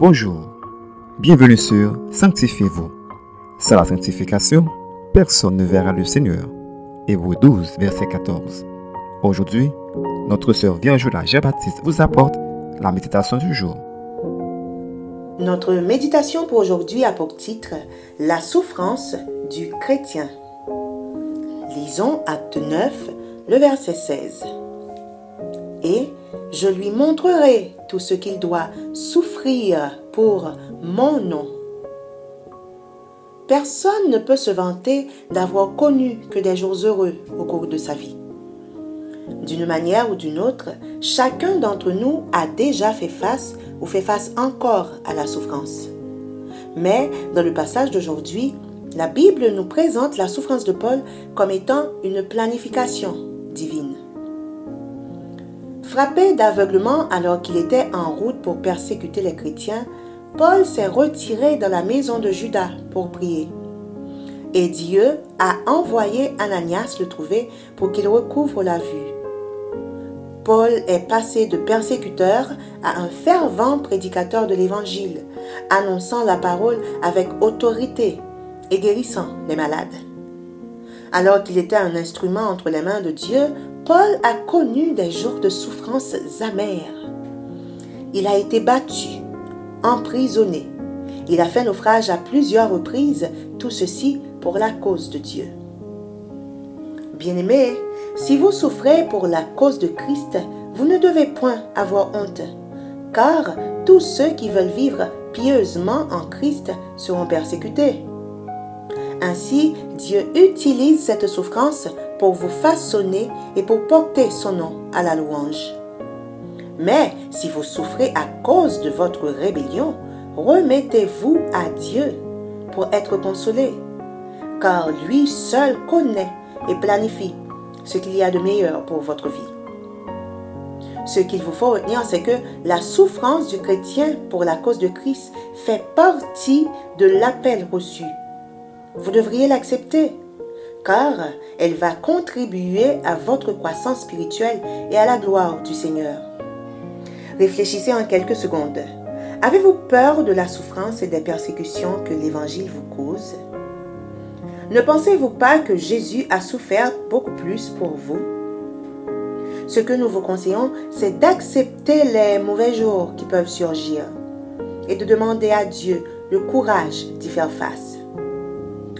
Bonjour, bienvenue sur Sanctifiez-vous. Sans la sanctification, personne ne verra le Seigneur. Hébreu 12, verset 14. Aujourd'hui, notre sœur Virgula Jean-Baptiste vous apporte la méditation du jour. Notre méditation pour aujourd'hui a pour titre La souffrance du chrétien. Lisons Acte 9, le verset 16. Je lui montrerai tout ce qu'il doit souffrir pour mon nom. Personne ne peut se vanter d'avoir connu que des jours heureux au cours de sa vie. D'une manière ou d'une autre, chacun d'entre nous a déjà fait face ou fait face encore à la souffrance. Mais dans le passage d'aujourd'hui, la Bible nous présente la souffrance de Paul comme étant une planification divine. Frappé d'aveuglement alors qu'il était en route pour persécuter les chrétiens, Paul s'est retiré dans la maison de Judas pour prier. Et Dieu a envoyé Ananias le trouver pour qu'il recouvre la vue. Paul est passé de persécuteur à un fervent prédicateur de l'Évangile, annonçant la parole avec autorité et guérissant les malades. Alors qu'il était un instrument entre les mains de Dieu, Paul a connu des jours de souffrances amères. Il a été battu, emprisonné. Il a fait naufrage à plusieurs reprises, tout ceci pour la cause de Dieu. Bien-aimés, si vous souffrez pour la cause de Christ, vous ne devez point avoir honte, car tous ceux qui veulent vivre pieusement en Christ seront persécutés. Ainsi, Dieu utilise cette souffrance pour vous façonner et pour porter son nom à la louange. Mais si vous souffrez à cause de votre rébellion, remettez-vous à Dieu pour être consolé, car lui seul connaît et planifie ce qu'il y a de meilleur pour votre vie. Ce qu'il vous faut retenir, c'est que la souffrance du chrétien pour la cause de Christ fait partie de l'appel reçu. Vous devriez l'accepter car elle va contribuer à votre croissance spirituelle et à la gloire du Seigneur. Réfléchissez en quelques secondes. Avez-vous peur de la souffrance et des persécutions que l'Évangile vous cause? Ne pensez-vous pas que Jésus a souffert beaucoup plus pour vous? Ce que nous vous conseillons, c'est d'accepter les mauvais jours qui peuvent surgir et de demander à Dieu le courage d'y faire face.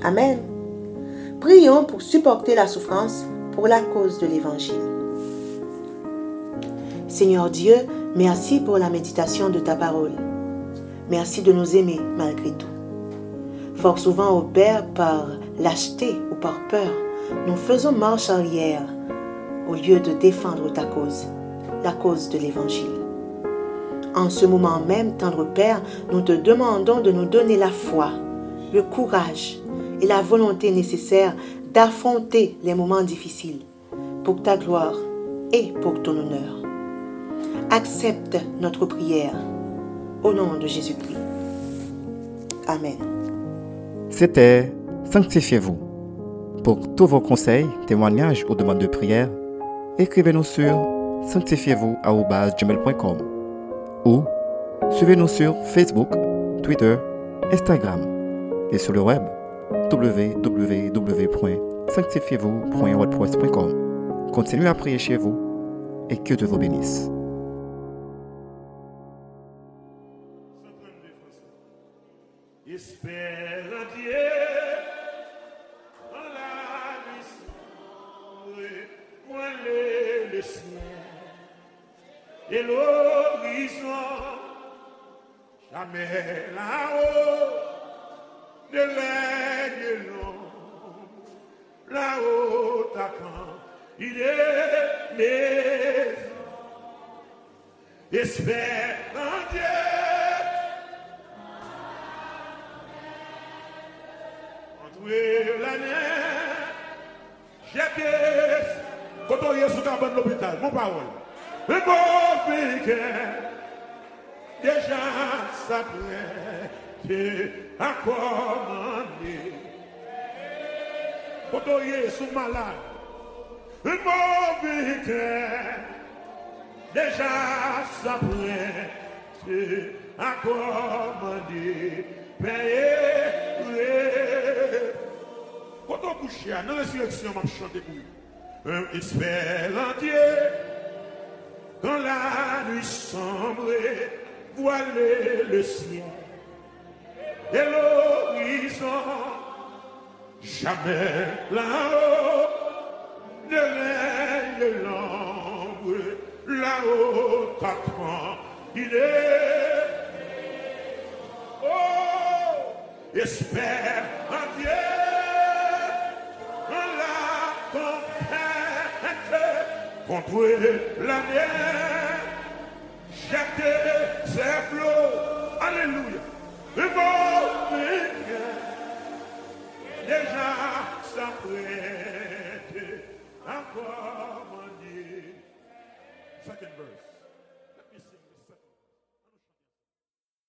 Amen. Prions pour supporter la souffrance pour la cause de l'Évangile. Seigneur Dieu, merci pour la méditation de ta parole. Merci de nous aimer malgré tout. Fort souvent, au Père, par lâcheté ou par peur, nous faisons marche arrière au lieu de défendre ta cause, la cause de l'Évangile. En ce moment même, tendre Père, nous te demandons de nous donner la foi, le courage et la volonté nécessaire d'affronter les moments difficiles pour ta gloire et pour ton honneur. Accepte notre prière au nom de Jésus-Christ. Amen. C'était Sanctifiez-vous. Pour tous vos conseils, témoignages ou demandes de prière, écrivez-nous sur sanctifiez-vous.com ou suivez-nous sur Facebook, Twitter, Instagram et sur le web www.sanctifiez-vous.wordpress.com. Continuez à prier chez vous et que Dieu vous bénisse. Et l'horizon, jamais la haut à quand il est maison. Espère en Dieu. Entoué la neige, j'ai pièce. Quand on y est sous carbone l'hôpital, mon parole. Le bon pékin, déjà sa prête a commandé. Koto Yesu malade. Un mouvi kre Deja sa prete A komande Peye kre Koto kouche a nan resureksyon Mam chante kou Un espel antye Kan la nuit sombre Voile le sien De l'horizon Jamais là-haut ne règne l'ombre, là-haut t'apprend, il est. Oh, espère en Dieu, en la tempête, contre la mer, jeter ses flots, alléluia, le bon Deja sa a komande. Second verse.